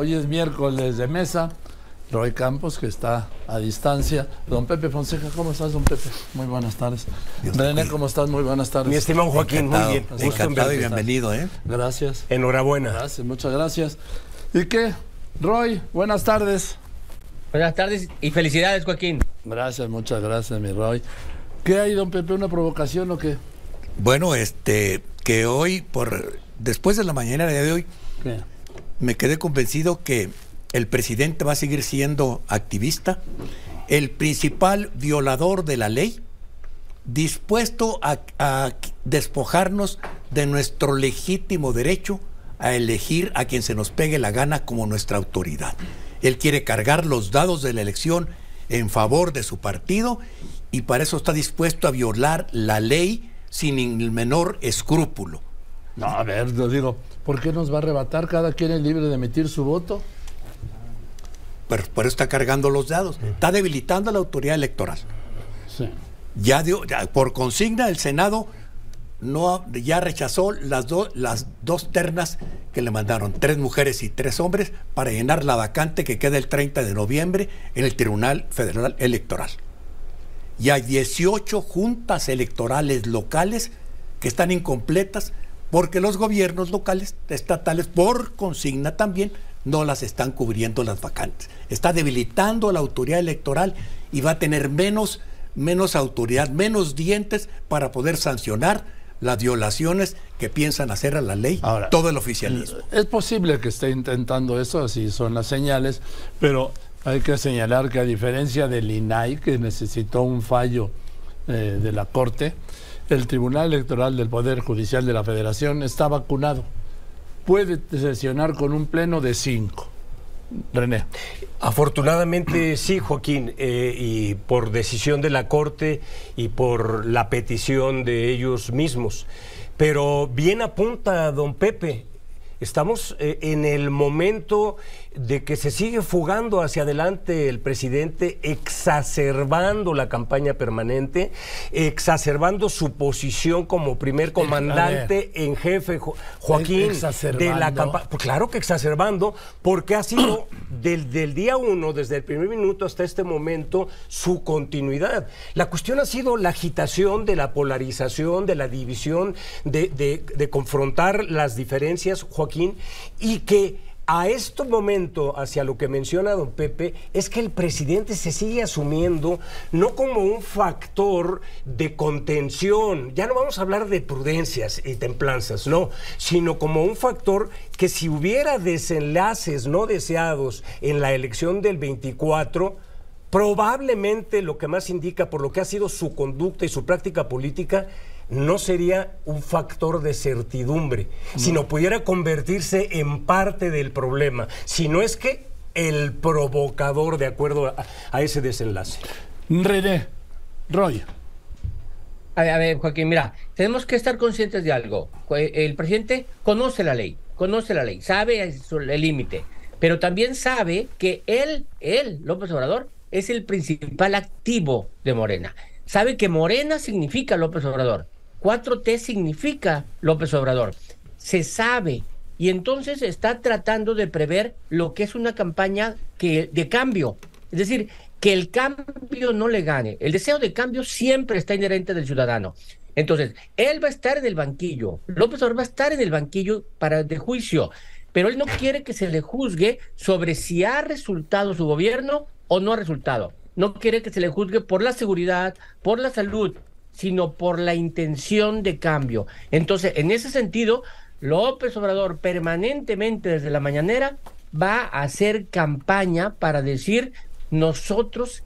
Hoy es miércoles de mesa. Roy Campos, que está a distancia. Don Pepe Fonseca, ¿cómo estás, don Pepe? Muy buenas tardes. René, ¿cómo estás? Muy buenas tardes. Mi estimado Joaquín, encantado, muy bien. Gusto en Encantado y bienvenido, ¿eh? Gracias. Enhorabuena. Gracias, muchas gracias. ¿Y qué? Roy, buenas tardes. Buenas tardes y felicidades, Joaquín. Gracias, muchas gracias, mi Roy. ¿Qué hay, don Pepe? ¿Una provocación o qué? Bueno, este, que hoy, por después de la mañana de hoy, ¿Qué? Me quedé convencido que el presidente va a seguir siendo activista, el principal violador de la ley, dispuesto a, despojarnos de nuestro legítimo derecho a elegir a quien se nos pegue la gana como nuestra autoridad. Él quiere cargar los dados de la elección en favor de su partido y para eso está dispuesto a violar la ley sin el menor escrúpulo. No, a ver, digo, ¿por qué nos va a arrebatar? Cada quien es libre de emitir su voto. Eso está cargando los dados. Está debilitando a la autoridad electoral. Sí. Ya, dio, ya por consigna el Senado no ya rechazó las, dos las dos ternas que le mandaron, tres mujeres y tres hombres, para llenar la vacante que queda el 30 de noviembre en el Tribunal Federal Electoral. Y hay 18 juntas electorales locales que están incompletas porque los gobiernos locales, estatales, por consigna también, no las están cubriendo las vacantes. Está debilitando a la autoridad electoral y va a tener menos, menos autoridad, menos dientes para poder sancionar las violaciones que piensan hacer a la ley Ahora, todo el oficialismo. Es posible que esté intentando eso, así son las señales, pero hay que señalar que a diferencia del INAI, que necesitó un fallo eh, de la Corte, el Tribunal Electoral del Poder Judicial de la Federación está vacunado. Puede sesionar con un pleno de cinco. René. Afortunadamente sí, Joaquín, eh, y por decisión de la Corte y por la petición de ellos mismos. Pero bien apunta don Pepe, estamos eh, en el momento de que se sigue fugando hacia adelante el presidente, exacerbando la campaña permanente, exacerbando su posición como primer comandante en jefe, Jo- Joaquín, de la campaña. Pues claro que exacerbando, porque ha sido del, del día uno, desde el primer minuto hasta este momento, su continuidad. La cuestión ha sido la agitación de la polarización, de la división, de, de- de confrontar las diferencias, Joaquín, y que a este momento, hacia lo que menciona don Pepe, es que el presidente se sigue asumiendo no como un factor de contención, ya no vamos a hablar de prudencias y templanzas, no, sino como un factor que si hubiera desenlaces no deseados en la elección del 24, probablemente lo que más indica por lo que ha sido su conducta y su práctica política, no sería un factor de certidumbre, sino pudiera convertirse en parte del problema, si no es que el provocador de acuerdo a, a ese desenlace. René. Roy. A ver, a ver, Joaquín, mira, tenemos que estar conscientes de algo. El presidente conoce la ley, conoce la ley, sabe el límite, pero también sabe que él, él, López Obrador, es el principal activo de Morena. Sabe que Morena significa López Obrador, 4T significa López Obrador. Se sabe y entonces está tratando de prever lo que es una campaña que, de cambio. Es decir, que el cambio no le gane. El deseo de cambio siempre está inherente del ciudadano. Entonces, él va a estar en el banquillo, López Obrador va a estar en el banquillo para de juicio, pero él no quiere que se le juzgue sobre si ha resultado su gobierno o no ha resultado. No quiere que se le juzgue por la seguridad, por la salud, sino por la intención de cambio. Entonces, en ese sentido, López Obrador permanentemente desde la mañanera va a hacer campaña para decir nosotros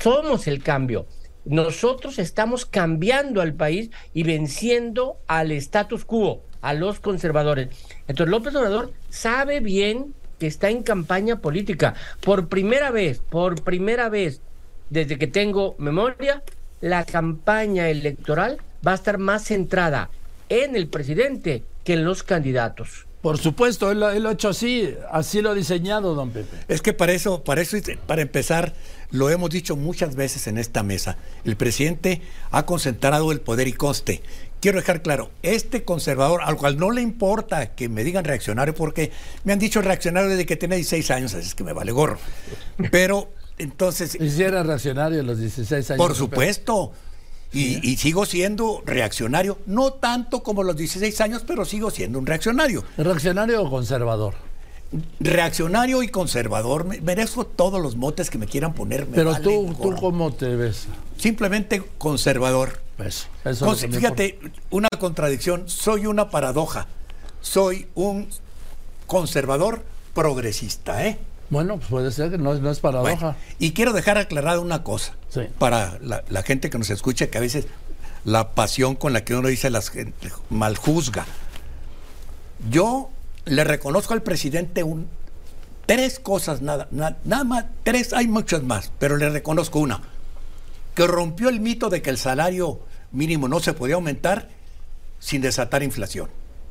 somos el cambio. Nosotros estamos cambiando al país y venciendo al status quo, a los conservadores. Entonces López Obrador sabe bien que está en campaña política. Por primera vez, por primera vez, desde que tengo memoria, la campaña electoral va a estar más centrada en el presidente que en los candidatos. Por supuesto, él, lo- él lo ha hecho así, así lo ha diseñado, don Pepe. Es que para eso, para eso, para empezar, lo hemos dicho muchas veces en esta mesa. El presidente ha concentrado el poder y conste quiero dejar claro, este conservador, al cual no le importa que me digan reaccionario, porque me han dicho reaccionario desde que tenía 16 años, así es que me vale gorro. Pero entonces... Hiciera reaccionario a los 16 años. Por supuesto. Y, y, sigo siendo reaccionario, no tanto como los 16 años, pero sigo siendo un reaccionario. ¿Reaccionario o conservador? reaccionario y conservador. Merezco todos los motes que me quieran poner. Pero tú, tú, ¿cómo te ves? Simplemente conservador. Eso, eso fíjate, una contradicción. Soy una paradoja. Soy un conservador progresista, ¿eh? Bueno, pues puede ser que no, no es paradoja. y quiero dejar aclarada una cosa para la, la, gente que nos escucha, que a veces la pasión con la que uno dice las mal juzga. Yo le reconozco al presidente un, tres cosas, nada, nada, más, tres, hay muchas más, pero le reconozco una, que rompió el mito de que el salario mínimo no se podía aumentar sin desatar inflación.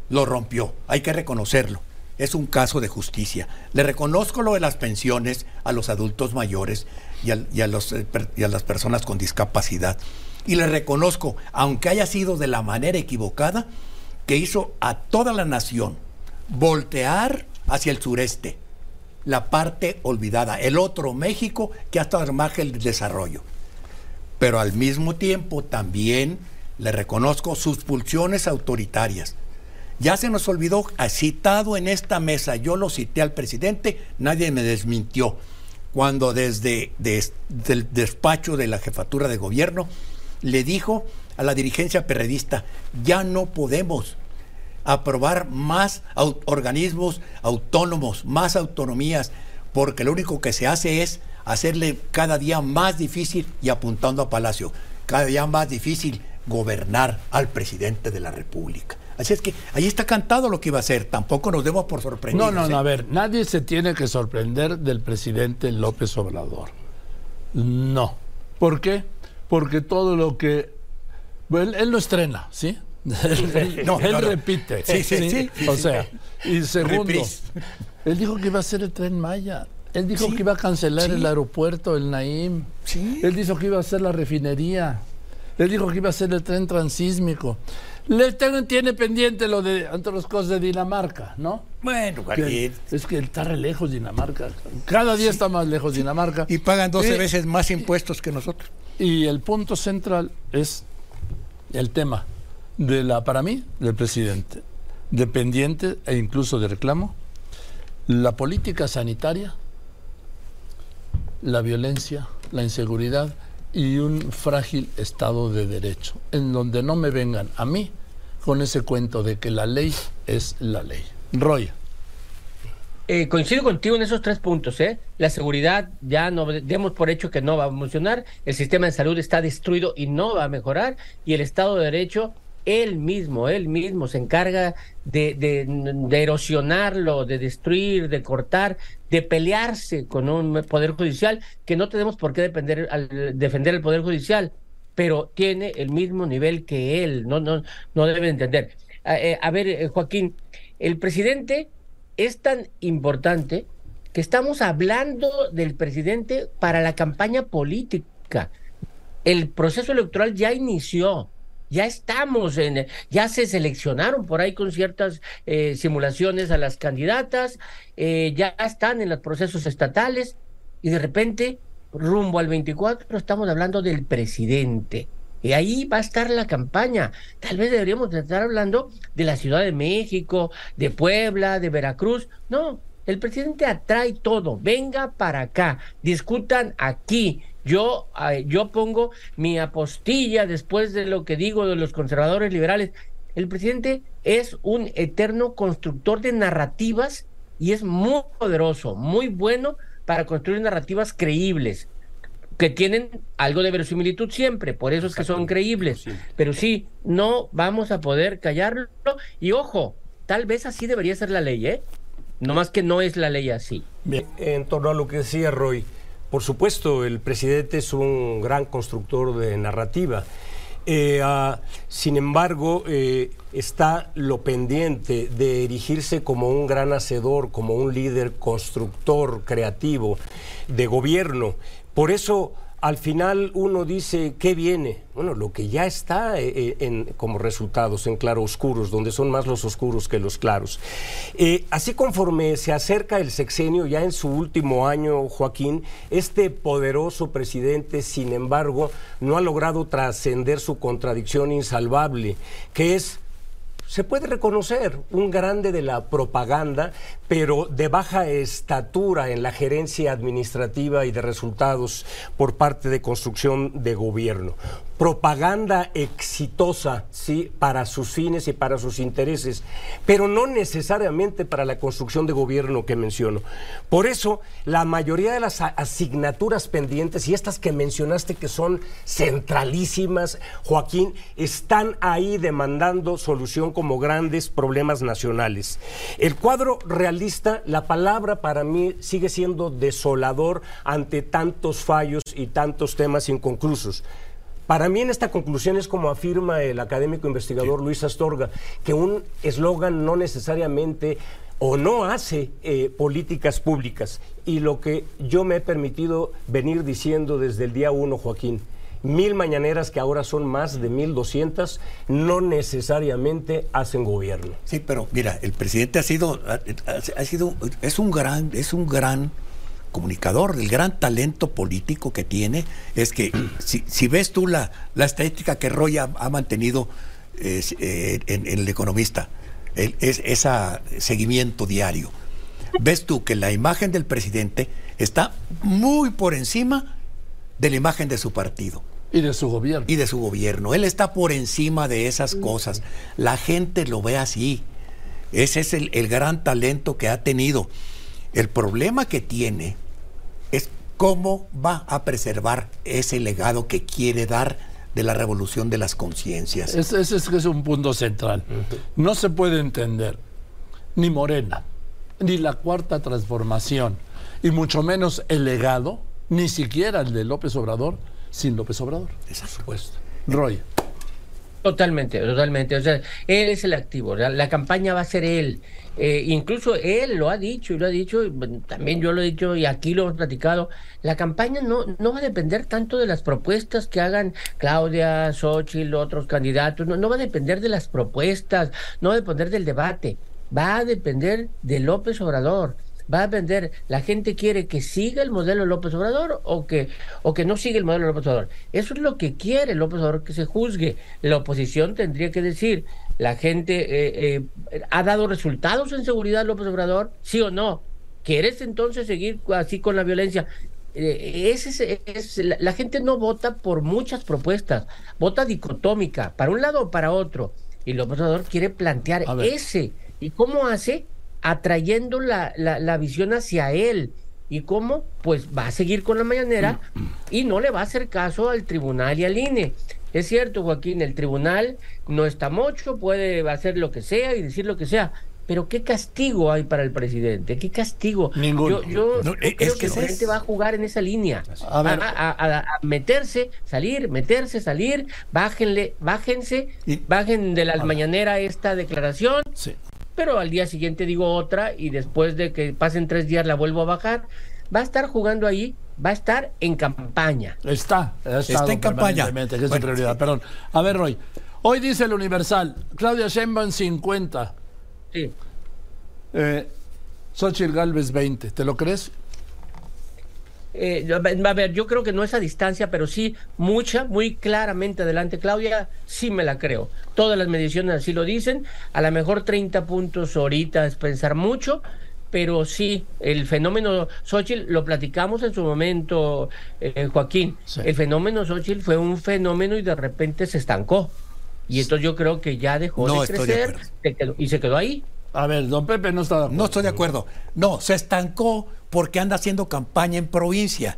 Lo rompió, hay que reconocerlo. Es un caso de justicia. Le reconozco lo de las pensiones a los adultos mayores y a, eh, a las personas con discapacidad. Y le reconozco, aunque haya sido de la manera equivocada, que hizo a toda la nación voltear hacia el sureste, la parte olvidada, el otro México que ha estado al margen del desarrollo. Pero al mismo tiempo también le reconozco sus pulsiones autoritarias. Ya se nos olvidó, citado en esta mesa, yo lo cité al presidente, nadie me desmintió, cuando desde el despacho de la jefatura de gobierno le dijo a la dirigencia perredista, ya no podemos aprobar más organismos autónomos, más autonomías, porque lo único que se hace es hacerle cada día más difícil, y apuntando a Palacio, cada día más difícil gobernar al presidente de la República. Así es que ahí está cantado lo que iba a hacer, tampoco nos demos por sorprendidos. No, no, no, a ver, nadie se tiene que sorprender del presidente López Obrador. No. ¿Por qué? Porque todo lo que... él, él lo estrena, ¿sí? no, él repite. Sí, sí, sí, O sea, y segundo, él dijo que iba a ser el tren Maya. Él dijo que iba a cancelar el aeropuerto, el Naim. Él dijo que iba a hacer la refinería. Él dijo que iba a hacer el tren transísmico. Le tiene pendiente lo de, cosas, de Dinamarca, ¿no? Bueno, es que está re lejos Dinamarca. Cada día está más lejos Dinamarca. Y pagan 12 eh, veces más impuestos que nosotros. Y el punto central es el tema de la, para mí, del presidente, dependiente e incluso de reclamo, la política sanitaria, la violencia, la inseguridad y un frágil Estado de Derecho, en donde no me vengan a mí con ese cuento de que la ley es la ley. Roy. Eh, coincido contigo en esos tres puntos. ¿eh? La seguridad ya no demos por hecho que no va a funcionar, el sistema de salud está destruido y no va a mejorar, y el Estado de Derecho él mismo, él mismo se encarga de, erosionarlo, de destruir, de cortar, de pelearse con un poder judicial que no tenemos por qué depender, al, defender el poder judicial, pero tiene el mismo nivel que él, no, no, no debe entender. a eh, ver, eh, Joaquín, el presidente es tan importante que estamos hablando del presidente para la campaña política. El proceso electoral ya inició ya estamos en, ya se seleccionaron por ahí con ciertas eh, simulaciones a las candidatas, eh, ya están en los procesos estatales y de repente, rumbo al 24, estamos hablando del presidente. Y ahí va a estar la campaña. Tal vez deberíamos estar hablando de la Ciudad de México, de Puebla, de Veracruz. No, el presidente atrae todo. Venga para acá, discutan aquí, yo, yo pongo mi apostilla después de lo que digo de los conservadores liberales. El presidente es un eterno constructor de narrativas y es muy poderoso, muy bueno para construir narrativas creíbles, que tienen algo de verosimilitud siempre, por eso es que son creíbles. Pero sí, no vamos a poder callarlo. Y ojo, tal vez así debería ser la ley, ¿eh? No más que no es la ley así. Bien. En torno a lo que decía Roy, por supuesto, el presidente es un gran constructor de narrativa. Eh, ah, sin embargo, eh, está lo pendiente de erigirse como un gran hacedor, como un líder constructor creativo de gobierno. Por eso al final uno dice, ¿qué viene? Bueno, lo que ya está eh, eh, en, como resultados en claroscuros, donde son más los oscuros que los claros. Eh, así conforme se acerca el sexenio, ya en su último año, Joaquín, este poderoso presidente, sin embargo, no ha logrado trascender su contradicción insalvable, que es se puede reconocer un grande de la propaganda, pero de baja estatura en la gerencia administrativa y de resultados por parte de construcción de gobierno propaganda exitosa, sí, para sus fines y para sus intereses, pero no necesariamente para la construcción de gobierno que menciono. Por eso, la mayoría de las asignaturas pendientes y estas que mencionaste que son centralísimas, Joaquín, están ahí demandando solución como grandes problemas nacionales. El cuadro la palabra para mí sigue siendo desolador ante tantos fallos y tantos temas inconclusos. Para mí en esta conclusión es como afirma el académico investigador Luis Astorga, que un eslogan no necesariamente o no hace eh, políticas públicas. Y lo que yo me he permitido venir diciendo desde el día uno, Joaquín, mil mañaneras que ahora son más de mil doscientas, no necesariamente hacen gobierno. Sí, pero mira, el presidente ha sido, ha sido, es un gran, es un gran comunicador, el gran talento político que tiene, es que si, ves tú la, la estadística que Roy ha, mantenido eh, en, El Economista, es, ese seguimiento diario, ves tú que la imagen del presidente está muy por encima de la imagen de su partido. Y de su gobierno. Y de su gobierno. Él está por encima de esas cosas. La gente lo ve así. Ese es el, el gran talento que ha tenido. El problema que tiene es cómo va a preservar ese legado que quiere dar de la revolución de las conciencias. Ese, es un punto central. No se puede entender ni Morena, ni la cuarta transformación, y mucho menos el legado, ni siquiera el de López Obrador, sin López Obrador. Por supuesto. Roy. Totalmente, totalmente. O sea, él es el activo. La, campaña va a ser él. Eh, incluso él lo ha dicho y lo ha dicho, también yo lo he dicho y aquí lo hemos platicado. La campaña no, no va a depender tanto de las propuestas que hagan Claudia, Xochitl, otros candidatos. No, no va a depender de las propuestas, no va a depender del debate. Va a depender de López Obrador va a depender, la gente quiere que siga el modelo López Obrador o que, o que no siga el modelo López Obrador. Eso es lo que quiere López Obrador, que se juzgue. La oposición tendría que decir, la gente eh, eh, ha dado resultados en seguridad López Obrador, sí o no. ¿Quieres entonces seguir así con la violencia? Eh, ese es, la, gente no vota por muchas propuestas, vota dicotómica, para un lado o para otro. Y López Obrador quiere plantear ese. ¿Y cómo hace? Atrayendo la, la, visión hacia él. ¿Y cómo? Pues va a seguir con la mañanera y no le va a hacer caso al tribunal y al INE. Es cierto, Joaquín, el tribunal no está mucho, puede hacer lo que sea y decir lo que sea, pero ¿qué castigo hay para el presidente? ¿Qué castigo? Ninguno. Yo, creo que, la gente va a jugar en esa línea. A, meterse, salir, meterse, salir, bájenle, bájense, bajen de la mañanera esta declaración. Sí pero al día siguiente digo otra y después de que pasen tres días la vuelvo a bajar. Va a estar jugando ahí, va a estar en campaña. Está, está en campaña. Que es prioridad. Perdón. A ver, Roy. Hoy dice el Universal, Claudia Sheinbaum 50. Sí. Eh, Xochitl Galvez 20. ¿Te lo crees? Eh, a ver, yo creo que no es a distancia, pero sí mucha, muy claramente adelante. Claudia, sí me la creo. Todas las mediciones así lo dicen. A lo mejor 30 puntos ahorita es pensar mucho, pero sí, el fenómeno Xochitl, lo platicamos en su momento, eh, Joaquín. El fenómeno Xochitl fue un fenómeno y de repente se estancó. Y entonces yo creo que ya dejó de crecer y se quedó ahí. A ver, don Pepe no está de acuerdo. No estoy de acuerdo. No, se estancó porque anda haciendo campaña en provincia.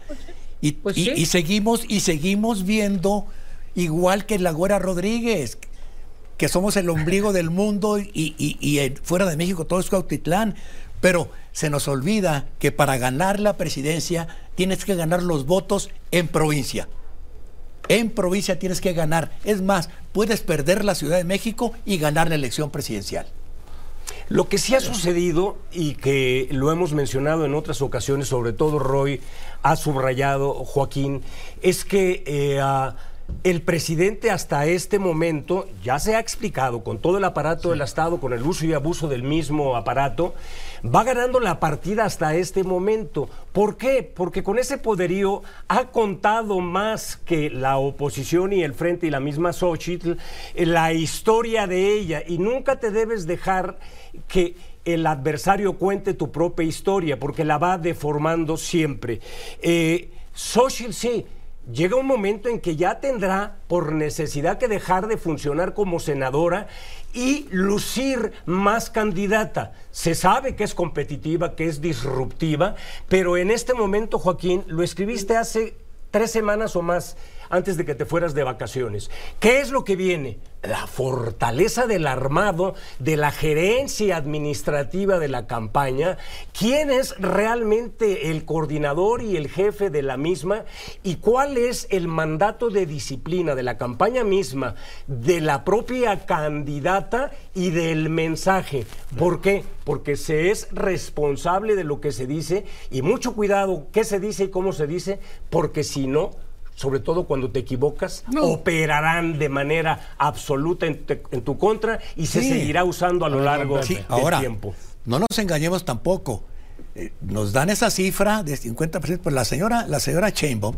Y, pues seguimos, y seguimos viendo, igual que la Güera Rodríguez, que somos el ombligo del mundo y, fuera de México todo es Cautitlán. Pero se nos olvida que para ganar la presidencia tienes que ganar los votos en provincia. En provincia tienes que ganar. Es más, puedes perder la Ciudad de México y ganar la elección presidencial. Lo que sí ha sucedido y que lo hemos mencionado en otras ocasiones, sobre todo Roy ha subrayado, Joaquín, es que eh, el presidente hasta este momento ya se ha explicado con todo el aparato del Estado, con el uso y abuso del mismo aparato, va ganando la partida hasta este momento. ¿Por qué? Porque con ese poderío ha contado más que la oposición y el frente y la misma Xochitl la historia de ella y nunca te debes dejar que el adversario cuente tu propia historia porque la va deformando siempre. Eh, Xochitl sí llega un momento en que ya tendrá por necesidad que dejar de funcionar como senadora y lucir más candidata. Se sabe que es competitiva, que es disruptiva, pero en este momento, Joaquín, lo escribiste hace tres semanas o más antes de que te fueras de vacaciones. ¿Qué es lo que viene? La fortaleza del armado, de la gerencia administrativa de la campaña, quién es realmente el coordinador y el jefe de la misma y cuál es el mandato de disciplina de la campaña misma, de la propia candidata y del mensaje. ¿Por qué? Porque se es responsable de lo que se dice y mucho cuidado qué se dice y cómo se dice, porque si no, sobre todo cuando te equivocas, operarán de manera absoluta en, tu contra y se seguirá usando a lo largo del Ahora, tiempo. No nos engañemos tampoco. Eh, nos dan esa cifra de 50%, pues la señora, la señora Chainbaum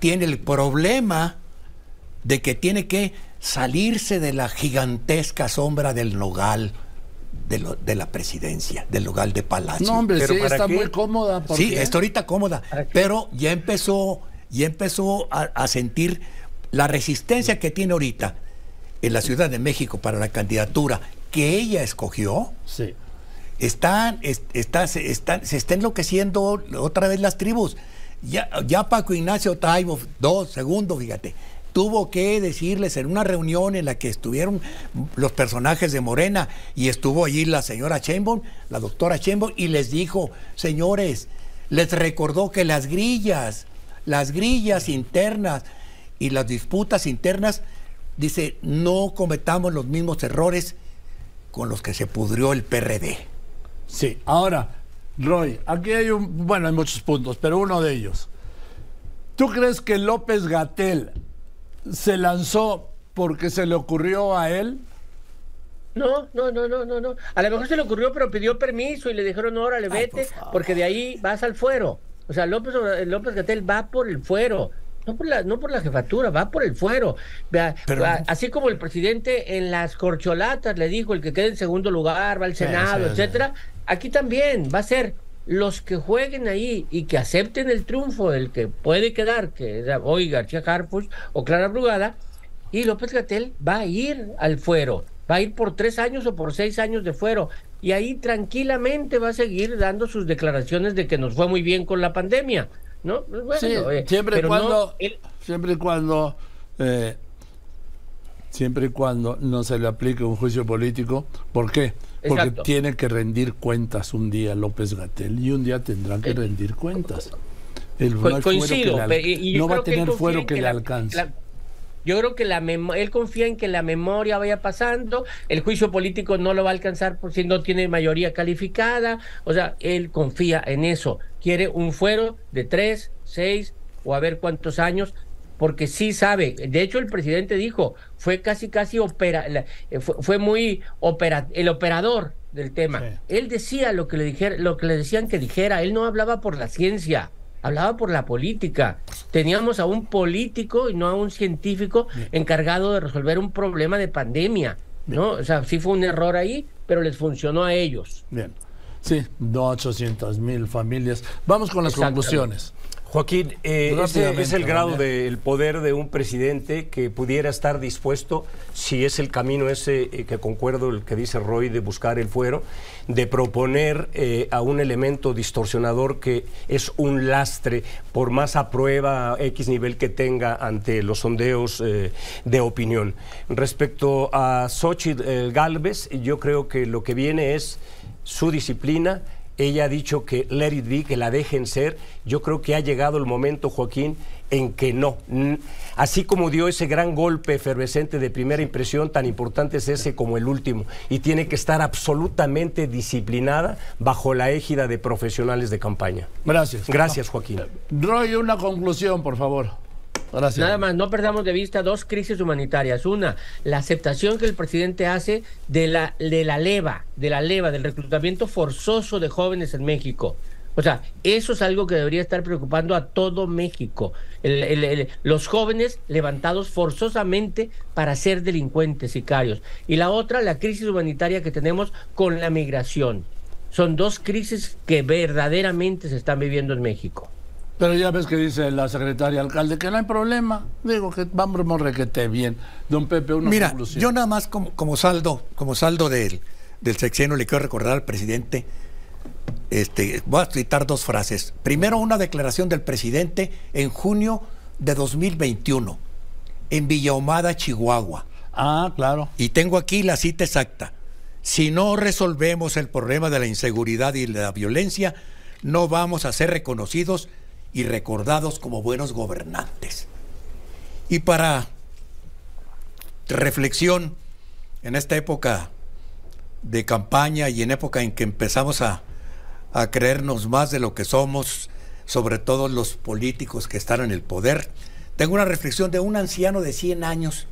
tiene el problema de que tiene que salirse de la gigantesca sombra del nogal. De, de, la presidencia, del nogal de Palacio. No, hombre, sí, está muy cómoda. Sí, está ahorita cómoda, pero ya empezó y empezó a, sentir la resistencia que tiene ahorita en la Ciudad de México para la candidatura que ella escogió. Sí. Están, está, se, están, se está enloqueciendo otra vez las tribus. Ya, ya Paco Ignacio Taibo, dos segundos, fíjate, tuvo que decirles en una reunión en la que estuvieron los personajes de Morena y estuvo allí la señora Chembon, la doctora Chembon, y les dijo, señores, les recordó que las grillas las grillas internas y las disputas internas, dice, no cometamos los mismos errores con los que se pudrió el PRD. Sí, ahora, Roy, aquí hay un, bueno, hay muchos puntos, pero uno de ellos. ¿Tú crees que López Gatel se lanzó porque se le ocurrió a él? No, no, no, no, no, no. A lo mejor se le ocurrió, pero pidió permiso y le dijeron, no, órale, vete, porque de ahí vas al fuero. O sea, López, López Gatel va por el fuero. No por, la, no por la jefatura, va por el fuero. así como el presidente en las corcholatas le dijo el que quede en segundo lugar, va al Senado, etcétera. Aquí también va a ser los que jueguen ahí y que acepten el triunfo del que puede quedar, que es hoy García Harfuch o Clara Brugada, y López Gatel va a ir al fuero, va a ir por tres años o por seis años de fuero y ahí tranquilamente va a seguir dando sus declaraciones de que nos fue muy bien con la pandemia, ¿no? Pues sí, eh, siempre, y cuando, siempre y cuando eh, siempre y cuando no se le aplique un juicio político, ¿por qué? Porque tiene que rendir cuentas un día López Gatel y un día tendrá que eh, rendir cuentas. El, coincido, no va a tener fuero que, le alcance. Yo creo que la él confía en que la memoria vaya pasando, el juicio político no lo va a alcanzar por si no tiene mayoría calificada, o sea, él confía en eso, quiere un fuero de tres, seis o a ver cuántos años, porque sí sabe, de hecho el presidente dijo, fue casi casi opera, eh, fue, muy opera, el operador del tema. Él decía lo que le dijera, lo que le decían que dijera, él no hablaba por la ciencia hablaba por la política. Teníamos a un político y no a un científico encargado de resolver un problema de pandemia. ¿no? O sea, sí fue un error ahí, pero les funcionó a ellos. Bien. Sí, 800 mil familias. Vamos con las conclusiones. Joaquín, eh, ese es el grado del poder de un presidente que pudiera estar dispuesto, si es el camino ese eh, que concuerdo el que dice Roy de buscar el fuero, de proponer eh, a un elemento distorsionador que es un lastre, por más a prueba X nivel que tenga ante los sondeos de opinión. Respecto a Xochitl Galvez, yo creo que lo que viene es su disciplina, ella ha dicho que let it be, que la dejen ser. Yo creo que ha llegado el momento, Joaquín, en que no. Así como dio ese gran golpe efervescente de primera impresión, tan importante es ese como el último. Y tiene que estar absolutamente disciplinada bajo la égida de profesionales de campaña. Gracias. Gracias, Joaquín. Roy, una conclusión, por favor. Nada más, no perdamos de vista dos crisis humanitarias. Una, la aceptación que el presidente hace de la, de la leva, de la leva, del reclutamiento forzoso de jóvenes en México. O sea, eso es algo que debería estar preocupando a todo México. los jóvenes levantados forzosamente para ser delincuentes, sicarios. Y la otra, la crisis humanitaria que tenemos con la migración. Son dos crisis que verdaderamente se están viviendo en México. Pero ya ves que dice la secretaria alcalde que no hay problema. Digo que vamos a requete bien. Don Pepe, una Mira, yo nada más como, como saldo, como saldo del, del sexenio le quiero recordar al presidente. Este, voy a citar dos frases. Primero, una declaración del presidente en junio de 2021 en Villahumada, Chihuahua. Ah, claro. Y tengo aquí la cita exacta. Si no resolvemos el problema de la inseguridad y la violencia, no vamos a ser reconocidos y recordados como buenos gobernantes. Y para reflexión, en esta época de campaña y en época en que empezamos a, creernos más de lo que somos, sobre todo los políticos que están en el poder, tengo una reflexión de un anciano de 100 años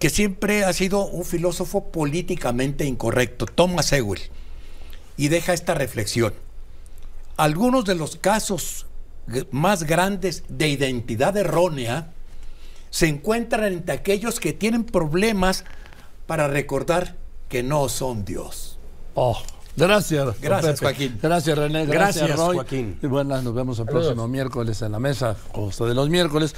que siempre ha sido un filósofo políticamente incorrecto, Thomas Ewell, y deja esta reflexión. Algunos de los casos más grandes de identidad errónea se encuentran entre aquellos que tienen problemas para recordar que no son Dios. Oh, gracias. Gracias, Joaquín. Gracias, René. Gracias, gracias Roy. Joaquín. Y bueno, nos vemos el próximo miércoles en la mesa, costa de los miércoles.